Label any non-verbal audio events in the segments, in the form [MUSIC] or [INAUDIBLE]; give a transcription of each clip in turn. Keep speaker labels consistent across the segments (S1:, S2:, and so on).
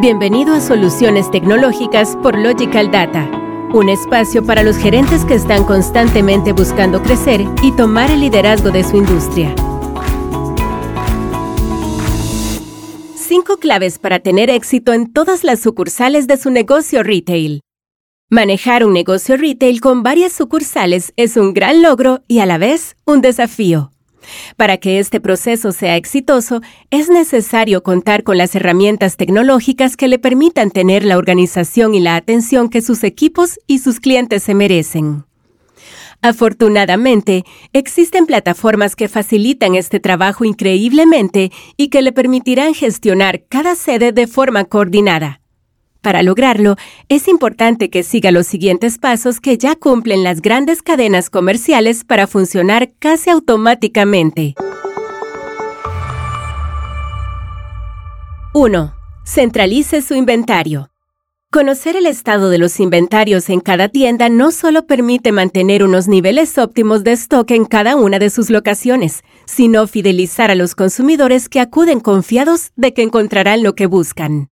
S1: Bienvenido a Soluciones Tecnológicas por Logical Data, un espacio para los gerentes que están constantemente buscando crecer y tomar el liderazgo de su industria. Cinco claves para tener éxito en todas las sucursales de su negocio retail. Manejar un negocio retail con varias sucursales es un gran logro y a la vez un desafío. Para que este proceso sea exitoso, es necesario contar con las herramientas tecnológicas que le permitan tener la organización y la atención que sus equipos y sus clientes se merecen. Afortunadamente, existen plataformas que facilitan este trabajo increíblemente y que le permitirán gestionar cada sede de forma coordinada. Para lograrlo, es importante que siga los siguientes pasos que ya cumplen las grandes cadenas comerciales para funcionar casi automáticamente. 1. Centralice su inventario. Conocer el estado de los inventarios en cada tienda no solo permite mantener unos niveles óptimos de stock en cada una de sus locaciones, sino fidelizar a los consumidores que acuden confiados de que encontrarán lo que buscan.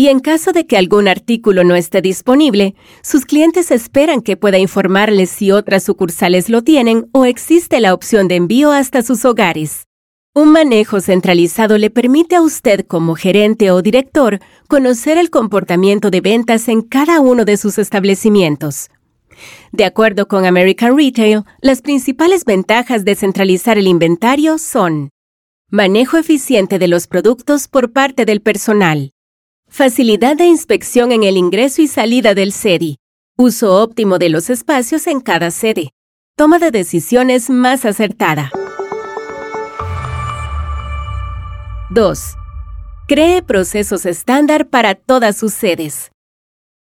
S1: Y en caso de que algún artículo no esté disponible, sus clientes esperan que pueda informarles si otras sucursales lo tienen o existe la opción de envío hasta sus hogares. Un manejo centralizado le permite a usted como gerente o director conocer el comportamiento de ventas en cada uno de sus establecimientos. De acuerdo con American Retail, las principales ventajas de centralizar el inventario son manejo eficiente de los productos por parte del personal, Facilidad de inspección en el ingreso y salida del SEDI. Uso óptimo de los espacios en cada sede. Toma de decisiones más acertada. 2. Cree procesos estándar para todas sus sedes.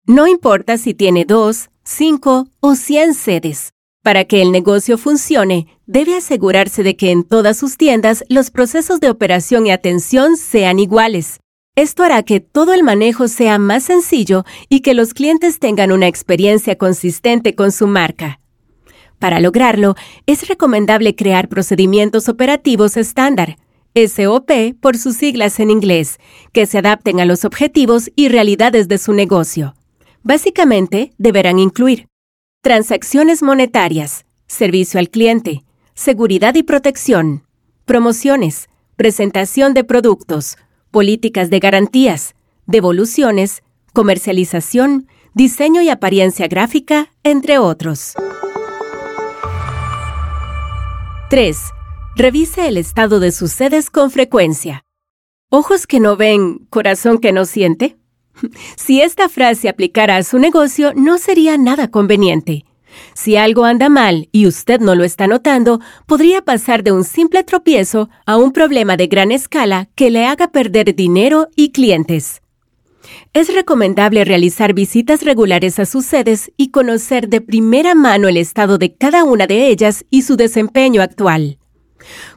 S1: No importa si tiene 2, 5 o 100 sedes. Para que el negocio funcione, debe asegurarse de que en todas sus tiendas los procesos de operación y atención sean iguales. Esto hará que todo el manejo sea más sencillo y que los clientes tengan una experiencia consistente con su marca. Para lograrlo, es recomendable crear procedimientos operativos estándar, SOP por sus siglas en inglés, que se adapten a los objetivos y realidades de su negocio. Básicamente, deberán incluir transacciones monetarias, servicio al cliente, seguridad y protección, promociones, presentación de productos, políticas de garantías, devoluciones, comercialización, diseño y apariencia gráfica, entre otros. 3. Revise el estado de sus sedes con frecuencia. Ojos que no ven, corazón que no siente. [LAUGHS] Si esta frase aplicara a su negocio, no sería nada conveniente. Si algo anda mal y usted no lo está notando, podría pasar de un simple tropiezo a un problema de gran escala que le haga perder dinero y clientes. Es recomendable realizar visitas regulares a sus sedes y conocer de primera mano el estado de cada una de ellas y su desempeño actual.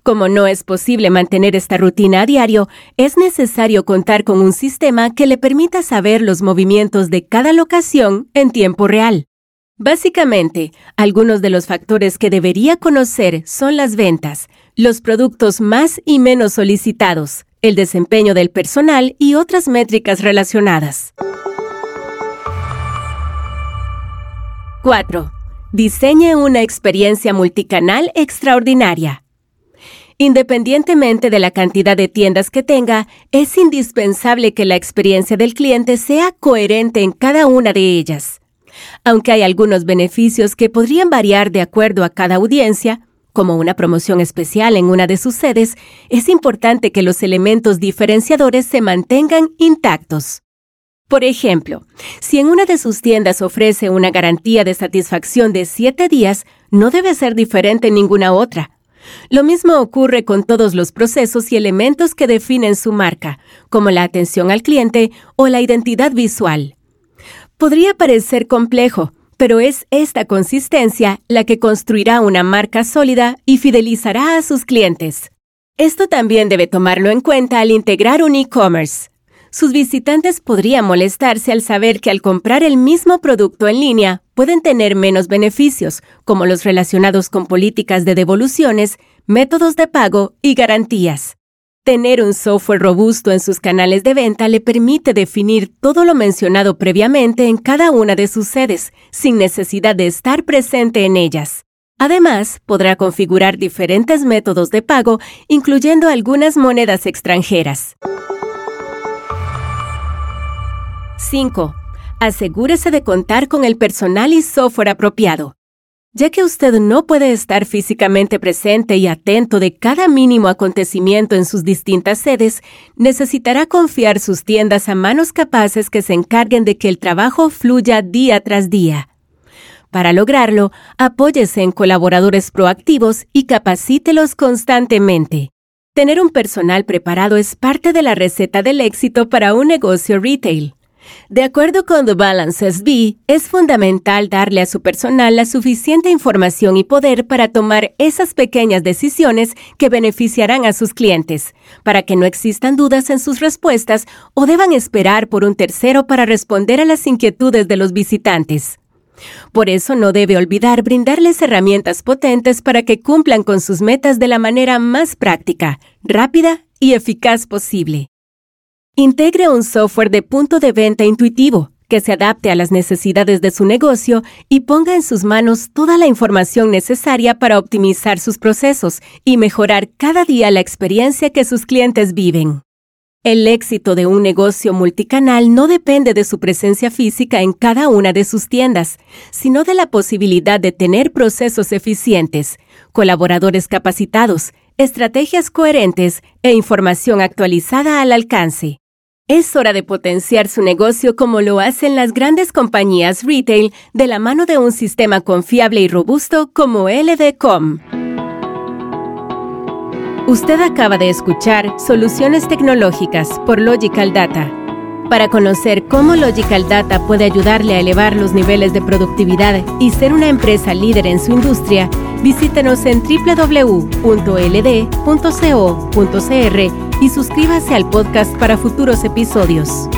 S1: Como no es posible mantener esta rutina a diario, es necesario contar con un sistema que le permita saber los movimientos de cada locación en tiempo real. Básicamente, algunos de los factores que debería conocer son las ventas, los productos más y menos solicitados, el desempeño del personal y otras métricas relacionadas. 4. Diseñe una experiencia multicanal extraordinaria. Independientemente de la cantidad de tiendas que tenga, es indispensable que la experiencia del cliente sea coherente en cada una de ellas. Aunque hay algunos beneficios que podrían variar de acuerdo a cada audiencia, como una promoción especial en una de sus sedes, es importante que los elementos diferenciadores se mantengan intactos. Por ejemplo, si en una de sus tiendas ofrece una garantía de satisfacción de 7 días, no debe ser diferente en ninguna otra. Lo mismo ocurre con todos los procesos y elementos que definen su marca, como la atención al cliente o la identidad visual. Podría parecer complejo, pero es esta consistencia la que construirá una marca sólida y fidelizará a sus clientes. Esto también debe tomarlo en cuenta al integrar un e-commerce. Sus visitantes podrían molestarse al saber que al comprar el mismo producto en línea pueden tener menos beneficios, como los relacionados con políticas de devoluciones, métodos de pago y garantías. Tener un software robusto en sus canales de venta le permite definir todo lo mencionado previamente en cada una de sus sedes, sin necesidad de estar presente en ellas. Además, podrá configurar diferentes métodos de pago, incluyendo algunas monedas extranjeras. 5. Asegúrese de contar con el personal y software apropiado. Ya que usted no puede estar físicamente presente y atento de cada mínimo acontecimiento en sus distintas sedes, necesitará confiar sus tiendas a manos capaces que se encarguen de que el trabajo fluya día tras día. Para lograrlo, apóyese en colaboradores proactivos y capacítelos constantemente. Tener un personal preparado es parte de la receta del éxito para un negocio retail. De acuerdo con The Balance SB, es fundamental darle a su personal la suficiente información y poder para tomar esas pequeñas decisiones que beneficiarán a sus clientes, para que no existan dudas en sus respuestas o deban esperar por un tercero para responder a las inquietudes de los visitantes. Por eso no debe olvidar brindarles herramientas potentes para que cumplan con sus metas de la manera más práctica, rápida y eficaz posible. Integre un software de punto de venta intuitivo que se adapte a las necesidades de su negocio y ponga en sus manos toda la información necesaria para optimizar sus procesos y mejorar cada día la experiencia que sus clientes viven. El éxito de un negocio multicanal no depende de su presencia física en cada una de sus tiendas, sino de la posibilidad de tener procesos eficientes, colaboradores capacitados, estrategias coherentes e información actualizada al alcance. Es hora de potenciar su negocio como lo hacen las grandes compañías retail de la mano de un sistema confiable y robusto como LDCom. Usted acaba de escuchar Soluciones Tecnológicas por Logical Data. Para conocer cómo Logical Data puede ayudarle a elevar los niveles de productividad y ser una empresa líder en su industria, visítenos en www.ld.co.cr y suscríbase al podcast para futuros episodios.